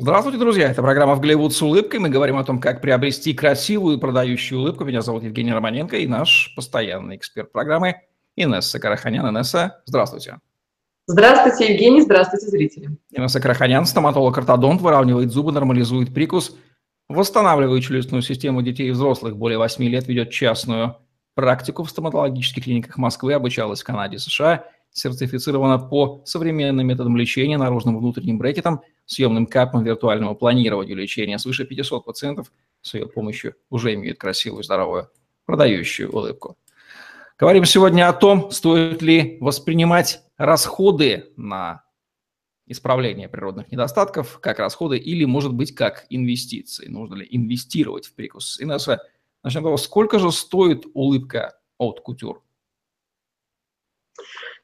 Здравствуйте, друзья. Это программа «В Голливуд с улыбкой». Мы говорим о том, как приобрести красивую продающую улыбку. Меня зовут Евгений Романенко и наш постоянный эксперт программы Инесса Караханян. Инесса, здравствуйте. Здравствуйте, Евгений. Здравствуйте, зрители. Инесса Караханян, стоматолог-ортодонт, выравнивает зубы, нормализует прикус, восстанавливает челюстную систему детей и взрослых. Более 8 лет ведет частную практику в стоматологических клиниках Москвы, обучалась в Канаде, США – сертифицирована по современным методам лечения, наружным внутренним брекетам, съемным капам виртуального планирования лечения. Свыше 500 пациентов с ее помощью уже имеют красивую, здоровую, продающую улыбку. Говорим сегодня о том, стоит ли воспринимать расходы на исправление природных недостатков как расходы или, может быть, как инвестиции. Нужно ли инвестировать в прикус? Инесса, начнем с того, сколько же стоит улыбка от кутюр?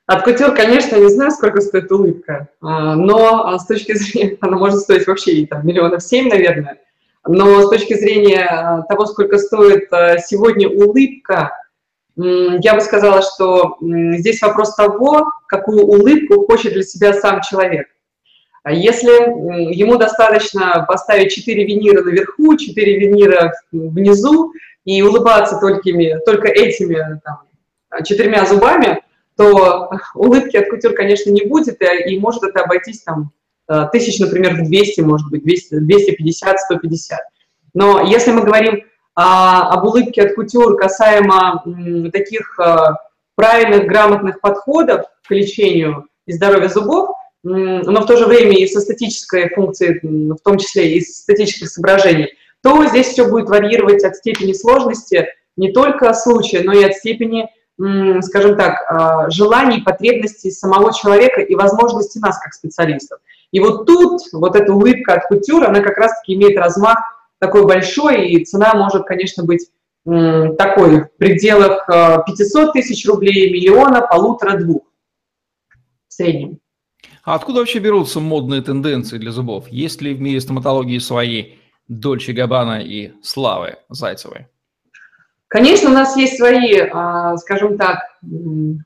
От кутюр, конечно, не знаю, сколько стоит улыбка, а, но а, с точки зрения, она может стоить вообще там, миллионов семь, наверное, но с точки зрения а, того, сколько стоит сегодня улыбка, я бы сказала, что здесь вопрос того, какую улыбку хочет для себя сам человек. Если ему достаточно поставить 4 винира наверху, 4 винира внизу и улыбаться только, только этими там, четырьмя зубами, то улыбки от кутюр, конечно, не будет, и, и может это обойтись там э, тысяч, например, в 200, может быть, 200, 250, 150. Но если мы говорим а, об улыбке от кутюр касаемо м, таких а, правильных, грамотных подходов к лечению и здоровью зубов, м, но в то же время и со статической функцией, в том числе и с статических соображений, то здесь все будет варьировать от степени сложности не только случая, но и от степени скажем так, а, желаний, потребностей самого человека и возможностей нас как специалистов. И вот тут вот эта улыбка от кутюр, она как раз-таки имеет размах такой большой, и цена может, конечно, быть такой в пределах 500 а, тысяч рублей, миллиона, полутора-двух в среднем. А откуда вообще берутся модные тенденции для зубов? Есть ли в мире стоматологии свои Дольче Габбана и Славы Зайцевой? Конечно, у нас есть свои, а, скажем так,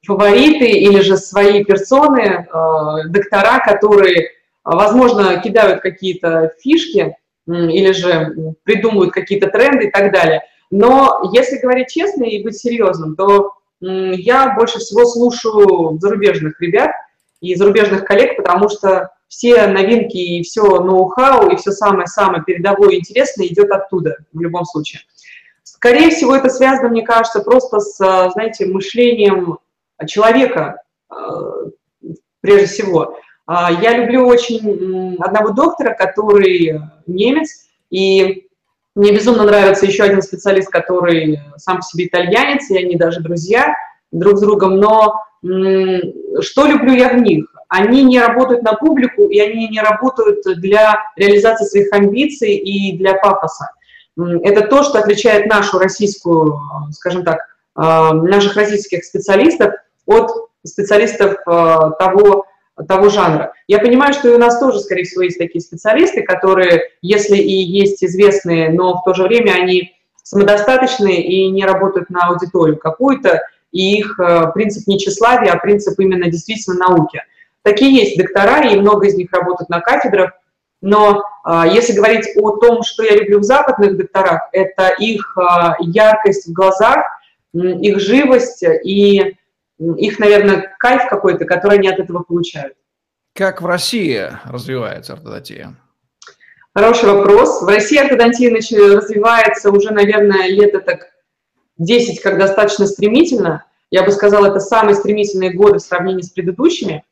фавориты или же свои персоны, а, доктора, которые, возможно, кидают какие-то фишки или же придумывают какие-то тренды и так далее. Но если говорить честно и быть серьезным, то я больше всего слушаю зарубежных ребят и зарубежных коллег, потому что все новинки и все ноу-хау и все самое-самое передовое и интересное идет оттуда в любом случае. Скорее всего, это связано, мне кажется, просто с, знаете, мышлением человека, а, прежде всего. А, я люблю очень одного доктора, который немец, и мне безумно нравится еще один специалист, который сам по себе итальянец, и они даже друзья друг с другом, но что люблю я в них? Они не работают на публику, и они не работают для реализации своих амбиций и для пафоса это то, что отличает нашу российскую, скажем так, а, наших российских специалистов от специалистов а, того, того жанра. Я понимаю, что и у нас тоже, скорее всего, есть такие специалисты, которые, если и есть известные, но в то же время они самодостаточные и не работают на аудиторию какую-то, и их принцип не тщеславия, а принцип именно действительно науки. Такие есть доктора, и много из них работают на кафедрах, но а, если говорить о том, что я люблю в западных докторах, это их а, яркость в глазах, их живость и их, наверное, кайф какой-то, который они от этого получают. Как в России развивается ортодонтия? Хороший вопрос. В России ортодонтия развивается уже, наверное, лет так 10, как достаточно стремительно. Я бы сказала, это самые стремительные годы в сравнении с предыдущими.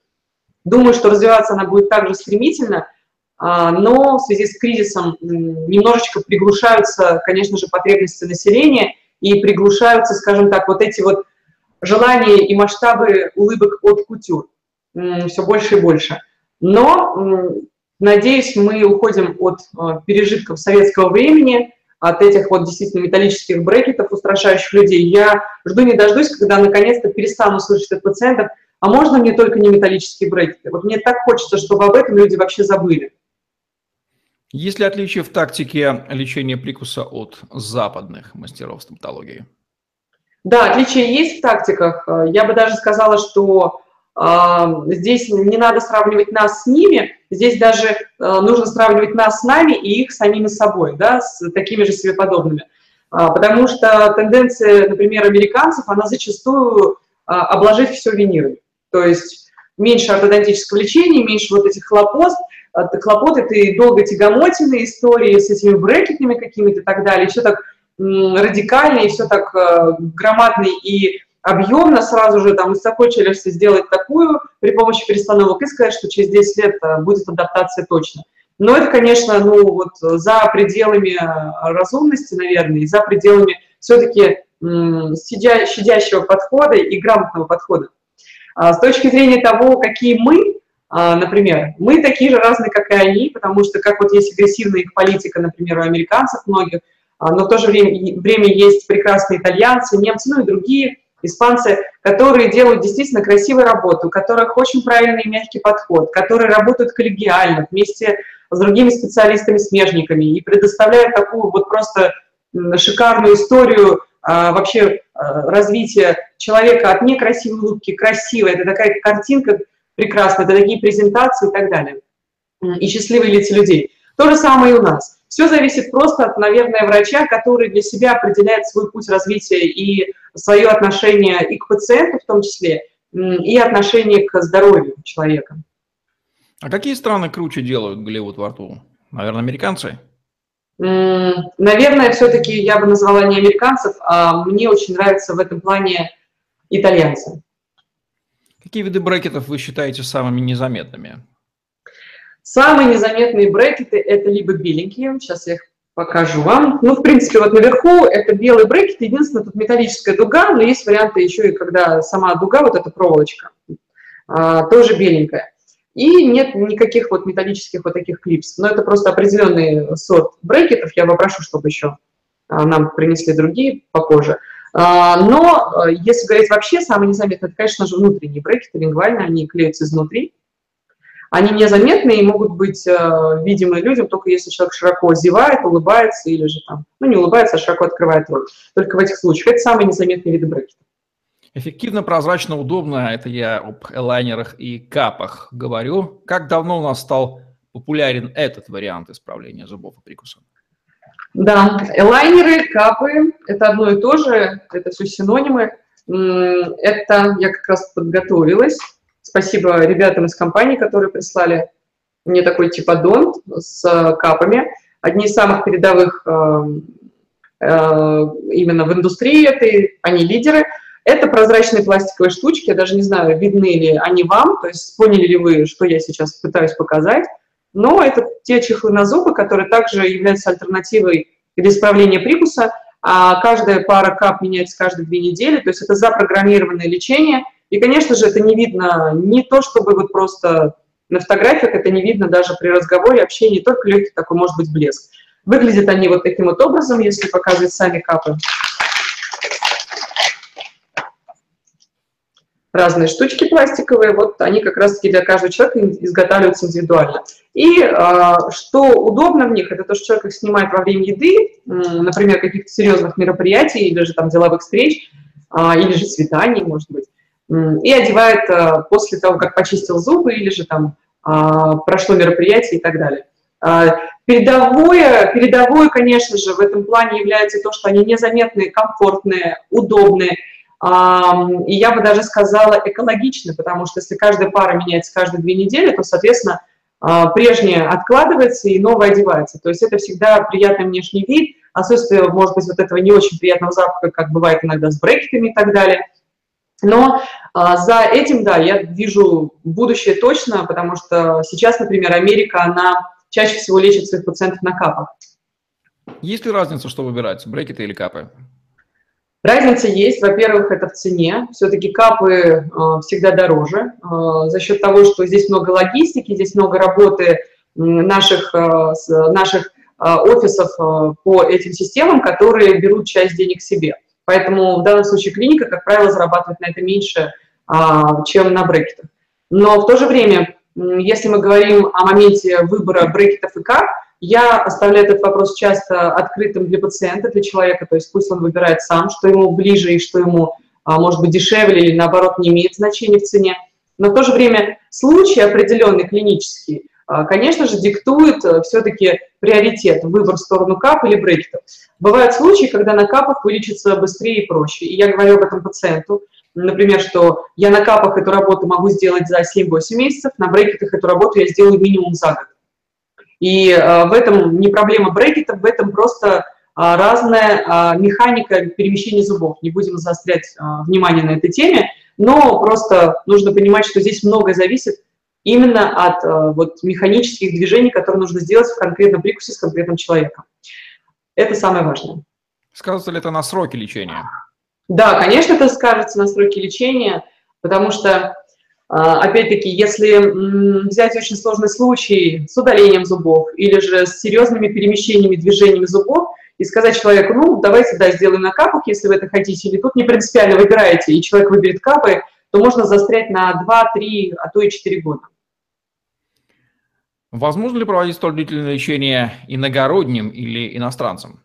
Думаю, что развиваться она будет также стремительно – но в связи с кризисом немножечко приглушаются, конечно же, потребности населения и приглушаются, скажем так, вот эти вот желания и масштабы улыбок от кутюр все больше и больше. Но, надеюсь, мы уходим от а, пережитков советского времени, от этих вот действительно металлических брекетов, устрашающих людей. Я жду не дождусь, когда наконец-то перестану слышать от пациентов, а можно мне только не металлические брекеты? Вот мне так хочется, чтобы об этом люди вообще забыли. Есть ли отличие в тактике лечения прикуса от западных мастеров стоматологии? Да, отличия есть в тактиках. Я бы даже сказала, что здесь не надо сравнивать нас с ними, здесь даже нужно сравнивать нас с нами и их самими собой, да, с такими же себе подобными. Потому что тенденция, например, американцев, она зачастую обложить все винирами. То есть меньше ортодонтического лечения, меньше вот этих хлопот, хлопот этой долго тягомотины истории с этими брекетами какими-то и так далее, все так радикально и все так э, громадно и объемно сразу же там из такой челюсти сделать такую при помощи перестановок и сказать, что через 10 лет э, будет адаптация точно. Но это, конечно, ну вот за пределами э, разумности, наверное, и за пределами все-таки щадящего подхода и грамотного подхода. А с точки зрения того, какие мы, например, мы такие же разные, как и они, потому что как вот есть агрессивная их политика, например, у американцев многих, а, но в то же время, время есть прекрасные итальянцы, немцы, ну и другие испанцы, которые делают действительно красивую работу, у которых очень правильный и мягкий подход, которые работают коллегиально вместе с другими специалистами-смежниками и предоставляют такую вот просто шикарную историю а, вообще а, развития человека от некрасивой улыбки красивой. Это такая картинка прекрасная, это такие презентации и так далее. И счастливые лица людей. То же самое и у нас. Все зависит просто от, наверное, врача, который для себя определяет свой путь развития и свое отношение и к пациенту в том числе, и отношение к здоровью человека. А какие страны круче делают Голливуд во рту? Наверное, американцы? Наверное, все-таки я бы назвала не американцев, а мне очень нравятся в этом плане итальянцы. Какие виды брекетов вы считаете самыми незаметными? Самые незаметные брекеты – это либо беленькие, сейчас я их покажу вам. Ну, в принципе, вот наверху это белый брекет, единственное, тут металлическая дуга, но есть варианты еще и когда сама дуга, вот эта проволочка, а, тоже беленькая. И нет никаких вот металлических вот таких клипс. Но это просто определенный сорт брекетов. Я попрошу, чтобы еще а, нам принесли другие попозже. А, но а, если говорить вообще, самое незаметное, это, конечно же, внутренние брекеты, лингвальные, они клеются изнутри. Они незаметны и могут быть видимы людям только если человек широко зевает, улыбается или же там, ну не улыбается, а широко открывает рот. Только в этих случаях. Это самые незаметные виды брекетов. Эффективно, прозрачно, удобно. Это я об элайнерах и капах говорю. Как давно у нас стал популярен этот вариант исправления зубов и прикуса? Да, элайнеры, капы – это одно и то же, это все синонимы. Это я как раз подготовилась. Спасибо ребятам из компании, которые прислали мне такой типа донт с капами. Одни из самых передовых э, э, именно в индустрии этой, они лидеры – это прозрачные пластиковые штучки, я даже не знаю, видны ли они вам, то есть поняли ли вы, что я сейчас пытаюсь показать, но это те чехлы на зубы, которые также являются альтернативой для исправления прикуса, а каждая пара кап меняется каждые две недели, то есть это запрограммированное лечение, и, конечно же, это не видно не то, чтобы вот просто на фотографиях, это не видно даже при разговоре, общении, только легкий такой, может быть, блеск. Выглядят они вот таким вот образом, если показывать сами капы. Разные штучки пластиковые, вот они как раз-таки для каждого человека изготавливаются индивидуально. И а, что удобно в них, это то, что человек их снимает во время еды, например, каких-то серьезных мероприятий или же там деловых встреч, а, или же свиданий, может быть, и одевает а, после того, как почистил зубы или же там а, прошло мероприятие и так далее. Передовое, передовое, конечно же, в этом плане является то, что они незаметные, комфортные, удобные, и я бы даже сказала экологично, потому что если каждая пара меняется каждые две недели, то, соответственно, а, прежняя откладывается и новая одевается. То есть это всегда приятный внешний вид, отсутствие, может быть, вот этого не очень приятного запаха, как бывает иногда с брекетами и так далее. Но а, за этим, да, я вижу будущее точно, потому что сейчас, например, Америка, она чаще всего лечит своих пациентов на капах. Есть ли разница, что выбирать, брекеты или капы? Разница есть, во-первых, это в цене. Все-таки капы э, всегда дороже э, за счет того, что здесь много логистики, здесь много работы наших, э, наших офисов по этим системам, которые берут часть денег себе. Поэтому в данном случае клиника, как правило, зарабатывает на это меньше, чем на брекетах. Но в то же время, если мы говорим о моменте выбора брекетов и кап, я оставляю этот вопрос часто открытым для пациента, для человека, то есть пусть он выбирает сам, что ему ближе и что ему, а, может быть, дешевле или, наоборот, не имеет значения в цене. Но в то же время случай определенный клинический, а, конечно же, диктует э, все-таки приоритет, выбор в сторону кап или брекетов. Бывают случаи, когда на капах вылечиться быстрее и проще. И я говорю об этом пациенту, например, что я на капах эту работу могу сделать за 7-8 месяцев, на брекетах эту работу я сделаю минимум за год. И э, в этом не проблема брекетов, в этом просто а, разная а, механика перемещения зубов. Не будем заострять а, внимание на этой теме, но просто нужно понимать, что здесь многое зависит именно от вот, механических движений, которые нужно сделать в конкретном прикусе с конкретным человеком. Это самое важное. Скажется ли это на сроки лечения? Да, конечно, это скажется на сроки лечения, потому что Опять-таки, если взять очень сложный случай с удалением зубов или же с серьезными перемещениями, движениями зубов, и сказать человеку, ну, давайте, да, сделаем на капах, если вы это хотите, или тут не принципиально выбираете, и человек выберет капы, то можно застрять на 2, 3, а то и 4 года. Возможно ли проводить столь длительное лечение иногородним или иностранцам?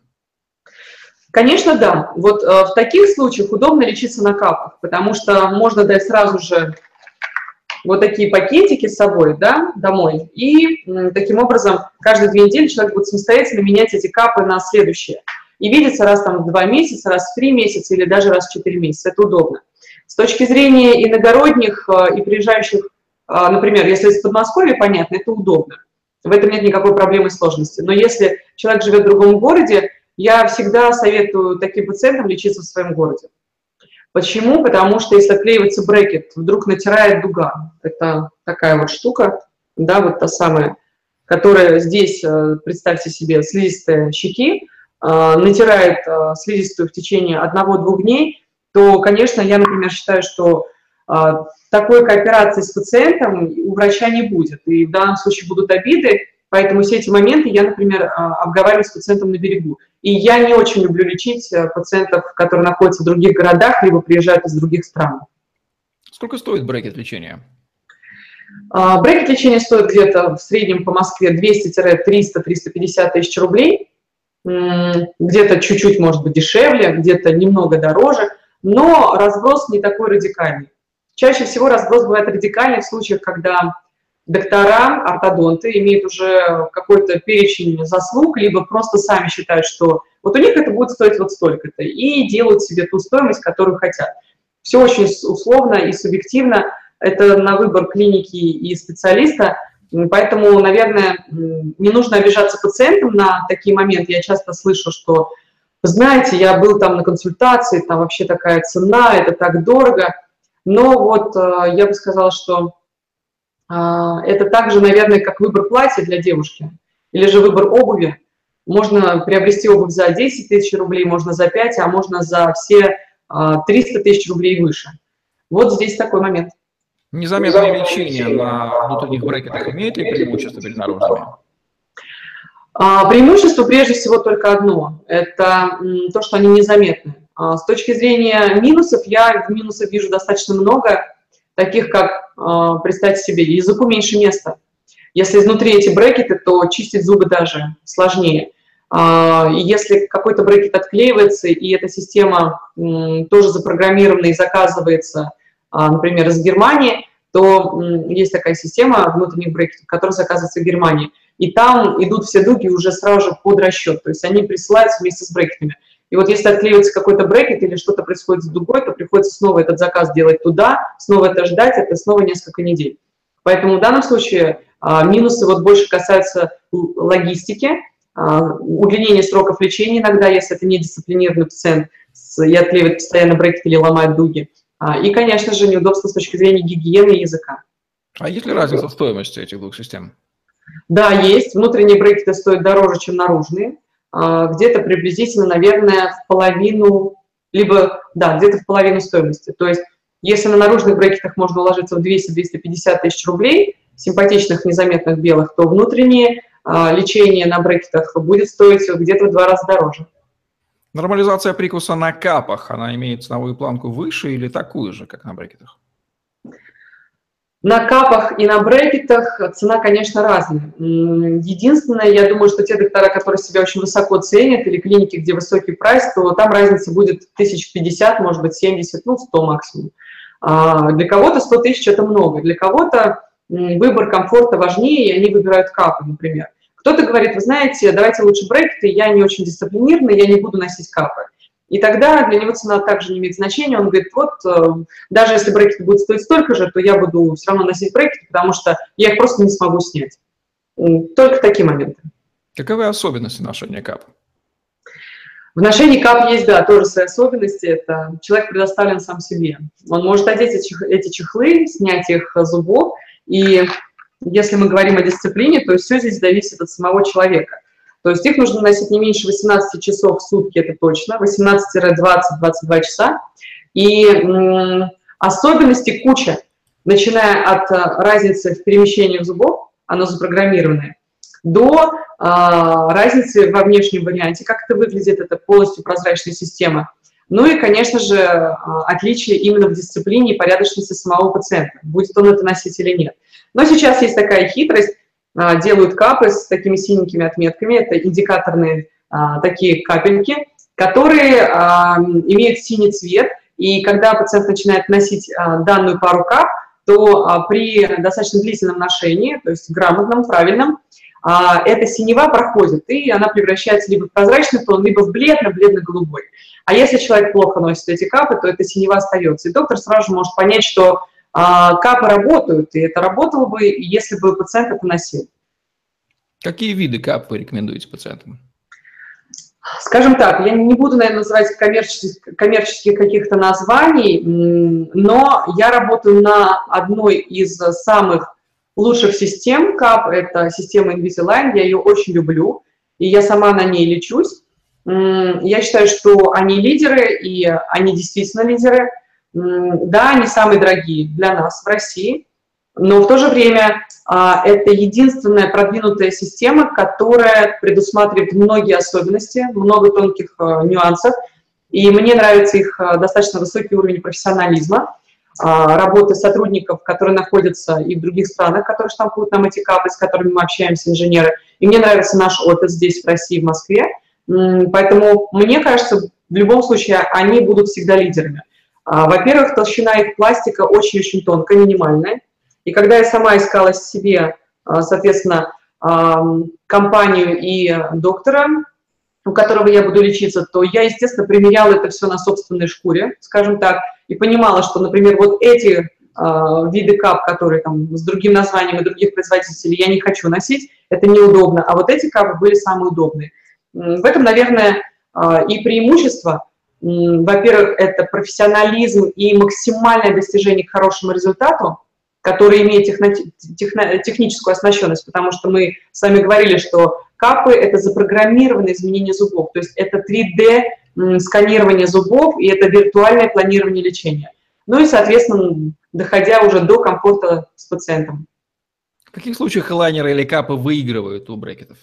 Конечно, да. Вот э, в таких случаях удобно лечиться на капах, потому что можно дать сразу же вот такие пакетики с собой да, домой. И таким образом каждые две недели человек будет самостоятельно менять эти капы на следующие. И видится раз там в два месяца, раз в три месяца или даже раз в четыре месяца. Это удобно. С точки зрения иногородних э, и приезжающих, э, например, если из Подмосковья, понятно, это удобно. В этом нет никакой проблемы и сложности. Но если человек живет в другом городе, я всегда советую таким пациентам лечиться в своем городе. Почему? Потому что если отклеивается брекет, вдруг натирает дуга. Это такая вот штука, да, вот та самая, которая здесь, э, представьте себе, слизистые щеки, э, натирает э, слизистую в течение одного-двух дней, то, конечно, я, например, считаю, что такой кооперации с пациентом у врача не будет. И в данном случае будут обиды, Поэтому все эти моменты я, например, обговариваю с пациентом на берегу. И я не очень люблю лечить э, пациентов, которые находятся в других городах, либо приезжают из других стран. Сколько стоит брекет лечения? А, брекет лечения стоит где-то в среднем по Москве 200-300-350 тысяч рублей. Где-то чуть-чуть, может быть, дешевле, где-то немного дороже, но разброс не такой радикальный. Чаще всего разброс бывает радикальный в случаях, когда доктора, ортодонты имеют уже какой-то перечень заслуг, либо просто сами считают, что вот у них это будет стоить вот столько-то, и делают себе ту стоимость, которую хотят. Все очень условно и субъективно, это на выбор клиники и специалиста, поэтому, наверное, не нужно обижаться пациентам на такие моменты. Я часто слышу, что, знаете, я был там на консультации, там вообще такая цена, это так дорого, но вот э, я бы сказала, что это также, наверное, как выбор платья для девушки или же выбор обуви. Можно приобрести обувь за 10 тысяч рублей, можно за 5, а можно за все 300 а, тысяч рублей и выше. Вот здесь такой момент. Незаметное лечение на внутренних брекетах имеет ли преимущество перед наружными? А, преимущество прежде всего только одно – это то, что они незаметны. С точки зрения минусов, я минусов вижу достаточно много, таких как, а, представьте себе, языку меньше места. Если изнутри эти брекеты, то чистить зубы даже сложнее. А, и если какой-то брекет отклеивается, и эта система тоже запрограммирована и заказывается, а, например, из Германии, то есть такая система внутренних брекетов, которая заказывается в Германии. И там идут все дуги уже сразу же под расчет, то есть они присылаются вместе с брекетами. И вот если отклеивается какой-то брекет или что-то происходит с дугой, то приходится снова этот заказ делать туда, снова это ждать, это снова несколько недель. Поэтому в данном случае а, минусы вот больше касаются логистики, а, удлинения сроков лечения иногда, если это не дисциплинированный пациент и отклеивает постоянно брекет или ломает дуги. А, и, конечно же, неудобство с точки зрения гигиены и языка. А есть ли разница в стоимости этих двух систем? Да, есть. Внутренние брекеты стоят дороже, чем наружные. А, где-то приблизительно, наверное, в половину, либо, да, где-то в половину стоимости. То есть, если на наружных брекетах можно уложиться в 200-250 тысяч рублей, симпатичных, незаметных белых, то внутреннее а, лечение на брекетах будет стоить где-то в два раза дороже. Нормализация прикуса на капах, она имеет ценовую планку выше или такую же, как на брекетах? На капах и на брекетах цена, конечно, разная. Единственное, я думаю, что те доктора, которые себя очень высоко ценят, или клиники, где высокий прайс, то там разница будет 1050, может быть, 70, ну, 100 максимум. А, для кого-то 100 тысяч – это много, для кого-то выбор комфорта важнее, и они выбирают капы, например. Кто-то говорит, вы знаете, давайте лучше брекеты, я не очень дисциплинированный, я не буду носить капы. И тогда для него цена также не имеет значения. Он говорит, вот, э, даже если брекеты будут стоить столько же, то я буду все равно носить брекеты, потому что я их просто не смогу снять. Только такие моменты. Каковы особенности ношения кап? В ношении кап есть, да, тоже свои особенности. Это человек предоставлен сам себе. Он может одеть эти чехлы, снять их зубов. И если мы говорим о дисциплине, то все здесь зависит от самого человека. То есть их нужно носить не меньше 18 часов в сутки, это точно, 18-20-22 часа. И особенностей куча, начиная от э, разницы в перемещении зубов, оно запрограммированное, до а, разницы во внешнем варианте, как это выглядит, это полностью прозрачная система. Ну и, конечно же, а, отличие именно в дисциплине и порядочности самого пациента, будет он это носить или нет. Но сейчас есть такая хитрость, делают капы с такими синенькими отметками, это индикаторные а, такие капельки, которые а, имеют синий цвет, и когда пациент начинает носить данную пару кап, то при достаточно длительном ношении, то есть грамотном, правильном, эта синева проходит, и она превращается либо в прозрачный тон, либо в бледно-бледно-голубой. А если человек плохо носит эти капы, то эта синева остается. И доктор сразу же может понять, что а, капы работают, и это работало бы, если бы пациент это носил. Какие виды кап вы рекомендуете пациентам? Скажем так, я не буду, наверное, называть коммерческих, коммерческих каких-то названий, но я работаю на одной из самых лучших систем КАП, это система Invisalign, я ее очень люблю, и я сама на ней лечусь. Я считаю, что они лидеры, и они действительно лидеры – да, они самые дорогие для нас в России, но в то же время а, это единственная продвинутая система, которая предусматривает многие особенности, много тонких а, нюансов, и мне нравится их а, достаточно высокий уровень профессионализма, работы сотрудников, которые находятся и в других странах, которые штампуют нам эти капы, с которыми мы общаемся, инженеры. И мне нравится наш опыт здесь, в России, в Москве. Поэтому, мне кажется, в любом случае они будут всегда лидерами. А, во-первых, толщина их пластика очень-очень тонкая, минимальная. И когда я сама искала себе, а, соответственно, компанию и доктора, у которого я буду лечиться, то я, естественно, примеряла это все на собственной шкуре, скажем так, и понимала, что, например, вот эти виды кап, которые там с другим названием и других производителей я не хочу носить, это неудобно, а вот эти капы были самые удобные. В этом, наверное, и преимущество, во-первых, это профессионализм и максимальное достижение к хорошему результату, который имеет техно техно техническую оснащенность, потому что мы с вами говорили, что капы – это запрограммированное изменение зубов, то есть это 3D сканирование зубов и это виртуальное планирование лечения. Ну и, соответственно, доходя уже до комфорта с пациентом. В каких случаях лайнеры или капы выигрывают у брекетов?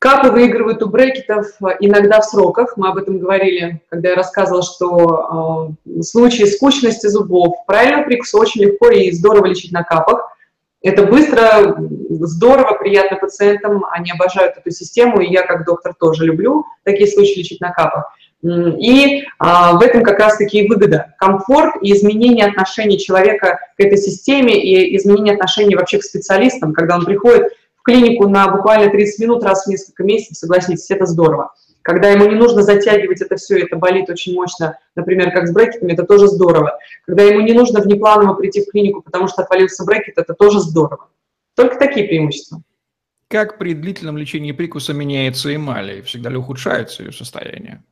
Капы выигрывают у брекетов э, иногда в сроках. Мы об этом говорили, когда я рассказывала, что э, случае скучности зубов правильный прикус очень легко и здорово лечить на капах. Это быстро, здорово, приятно пациентам, они обожают эту систему, и я как доктор тоже люблю такие случаи лечить на капах. И а, в этом как раз-таки и выгода. Комфорт и изменение отношений человека к этой системе и изменение отношений вообще к специалистам, когда он приходит клинику на буквально 30 минут раз в несколько месяцев, согласитесь, это здорово. Когда ему не нужно затягивать это все, это болит очень мощно, например, как с брекетами, это тоже здорово. Когда ему не нужно внепланово прийти в клинику, потому что отвалился брекет, это тоже здорово. Только такие преимущества. Как при длительном лечении прикуса меняется эмаль и всегда ли ухудшается ее состояние?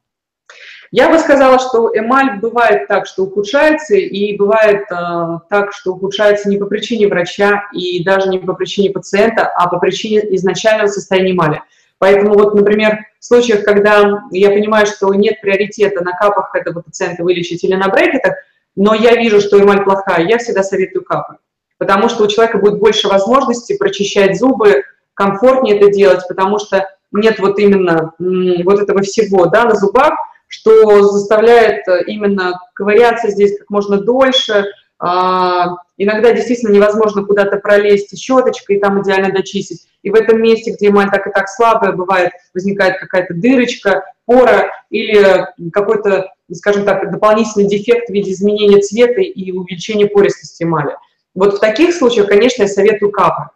Я бы сказала, что эмаль бывает так, что ухудшается, и бывает э, так, что ухудшается не по причине врача и даже не по причине пациента, а по причине изначального состояния эмали. Поэтому вот, например, в случаях, когда я понимаю, что нет приоритета на капах этого пациента вылечить или на брекетах, но я вижу, что эмаль плохая, я всегда советую капы. Потому что у человека будет больше возможностей прочищать зубы, комфортнее это делать, потому что нет вот именно вот этого всего да, на зубах, что заставляет э, именно ковыряться здесь как можно дольше. А, иногда действительно невозможно куда-то пролезть щеточкой и там идеально дочистить. И в этом месте, где эмаль так и так слабая, бывает, возникает какая-то дырочка, пора или какой-то скажем так, дополнительный дефект в виде изменения цвета и увеличения пористости эмали. Вот в таких случаях, конечно, я советую капы.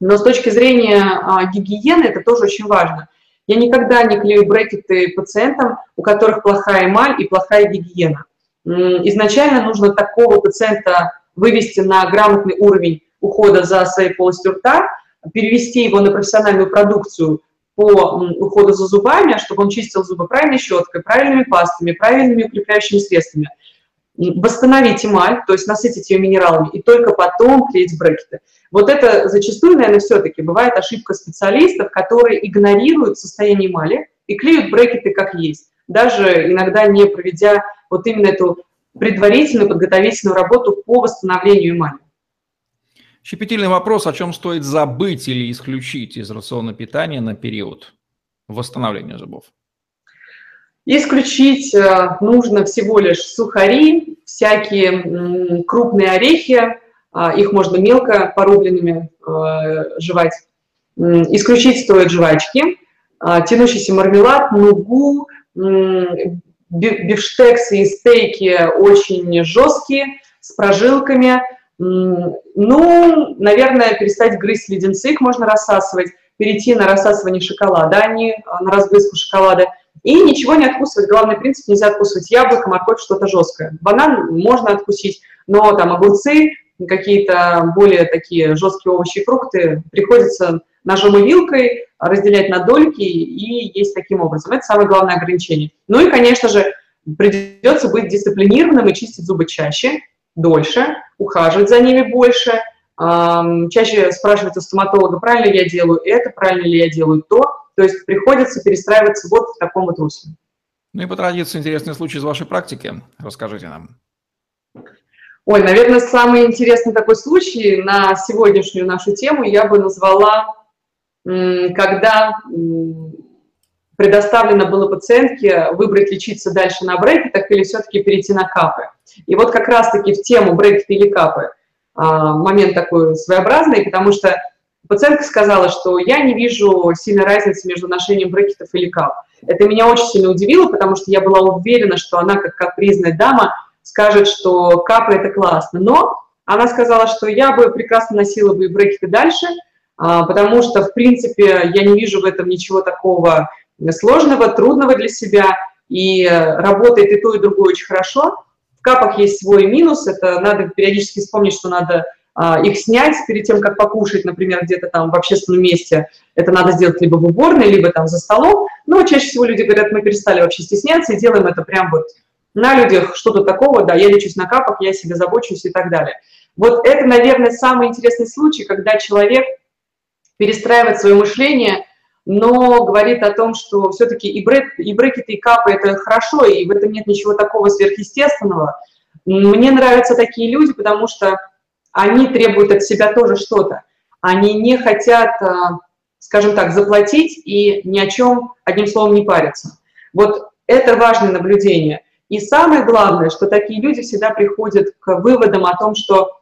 Но с точки зрения а, гигиены это тоже очень важно. Я никогда не клею брекеты пациентам, у которых плохая эмаль и плохая гигиена. Изначально нужно такого пациента вывести на грамотный уровень ухода за своей полостью рта, перевести его на профессиональную продукцию по уходу за зубами, чтобы он чистил зубы правильной щеткой, правильными пастами, правильными укрепляющими средствами. Восстановить эмаль, то есть насытить ее минералами, и только потом клеить брекеты. Вот это зачастую, наверное, все-таки бывает ошибка специалистов, которые игнорируют состояние эмали и клеют брекеты как есть, даже иногда не проведя вот именно эту предварительную подготовительную работу по восстановлению эмали. Щепетильный вопрос, о чем стоит забыть или исключить из рациона питания на период восстановления зубов? Исключить э, нужно всего лишь сухари, всякие крупные орехи, а, их можно мелко порубленными э, жевать. Исключить стоит жвачки, а, тянущийся мармелад, нугу, бифштексы и стейки очень жесткие, с прожилками – ну, наверное, перестать грызть леденцы, их можно рассасывать, перейти на рассасывание шоколада, а не а, на разгрызку шоколада. И ничего не откусывать. Главный принцип – нельзя откусывать яблоко, морковь, что-то жесткое. Банан можно откусить, но там огурцы, какие-то более такие жесткие овощи и фрукты приходится ножом и вилкой разделять на дольки и есть таким образом. Это самое главное ограничение. Ну и, конечно же, придется быть дисциплинированным и чистить зубы чаще, дольше, ухаживать за ними больше, чаще спрашивать у стоматолога, правильно я делаю это, правильно ли я делаю то. То есть приходится перестраиваться вот в таком вот русле. Ну и по традиции интересный случай из вашей практики. Расскажите нам. Ой, наверное, самый интересный такой случай на сегодняшнюю нашу тему я бы назвала, когда предоставлено было пациентке выбрать лечиться дальше на брекетах или все-таки перейти на капы. И вот как раз-таки в тему брекеты или капы а, момент такой своеобразный, потому что пациентка сказала, что я не вижу сильной разницы между ношением брекетов или кап. Это меня очень сильно удивило, потому что я была уверена, что она, как капризная дама, скажет, что капы – это классно. Но она сказала, что я бы прекрасно носила бы и брекеты дальше, а, потому что, в принципе, я не вижу в этом ничего такого сложного, трудного для себя, и работает и то, и другое очень хорошо. В капах есть свой минус, это надо периодически вспомнить, что надо их снять перед тем, как покушать, например, где-то там в общественном месте. Это надо сделать либо в уборной, либо там за столом. Но чаще всего люди говорят, мы перестали вообще стесняться и делаем это прям вот на людях, что-то такого, да, я лечусь на капах, я себе забочусь и так далее. Вот это, наверное, самый интересный случай, когда человек перестраивает свое мышление – но говорит о том, что все-таки и, брек, и брекеты, и капы – это хорошо, и в этом нет ничего такого сверхъестественного. Мне нравятся такие люди, потому что они требуют от себя тоже что-то. Они не хотят, а, скажем так, заплатить и ни о чем, одним словом, не париться. Вот это важное наблюдение. И самое главное, что такие люди всегда приходят к выводам о том, что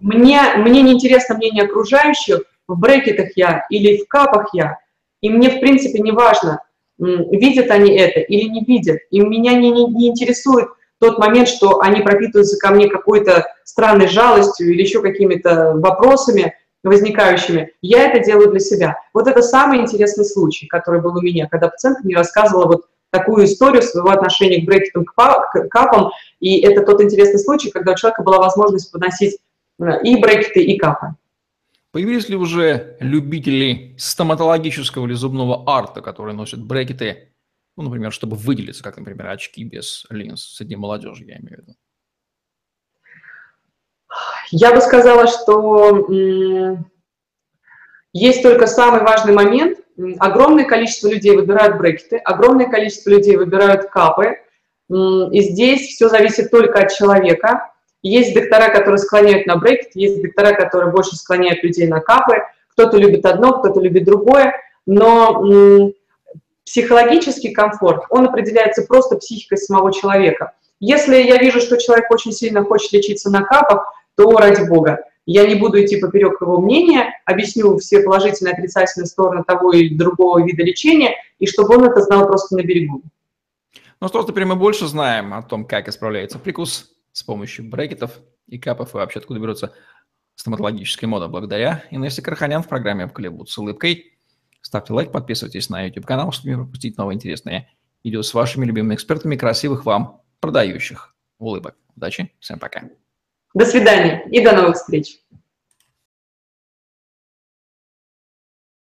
мне, мне не интересно мнение окружающих, в брекетах я или в капах я – и мне, в принципе, не важно, видят они это или не видят. И меня не, не, не интересует тот момент, что они пропитываются ко мне какой-то странной жалостью или еще какими-то вопросами возникающими. Я это делаю для себя. Вот это самый интересный случай, который был у меня, когда пациент мне рассказывала вот такую историю своего отношения к брекетам, к капам. И это тот интересный случай, когда у человека была возможность подносить э, и брекеты, и капы. Появились ли уже любители стоматологического или зубного арта, которые носят брекеты, ну, например, чтобы выделиться, как, например, очки без линз среди молодежи, я имею в виду? Я бы сказала, что есть только самый важный момент. Огромное количество людей выбирают брекеты, огромное количество людей выбирают капы. И здесь все зависит только от человека. Есть доктора, которые склоняют на брекет, есть доктора, которые больше склоняют людей на капы. Кто-то любит одно, кто-то любит другое. Но психологический комфорт, он определяется просто психикой самого человека. Если я вижу, что человек очень сильно хочет лечиться на капах, то ради бога. Я не буду идти поперек его мнения, объясню все положительные и отрицательные стороны того или другого вида лечения, и чтобы он это знал просто на берегу. Ну что, теперь мы больше знаем о том, как исправляется прикус с помощью брекетов и капов, и вообще откуда берется стоматологическая мода благодаря Инессе Карханян в программе «Обколебут с улыбкой». Ставьте лайк, подписывайтесь на YouTube-канал, чтобы не пропустить новые интересные видео с вашими любимыми экспертами, красивых вам продающих улыбок. Удачи, всем пока. До свидания и до новых встреч.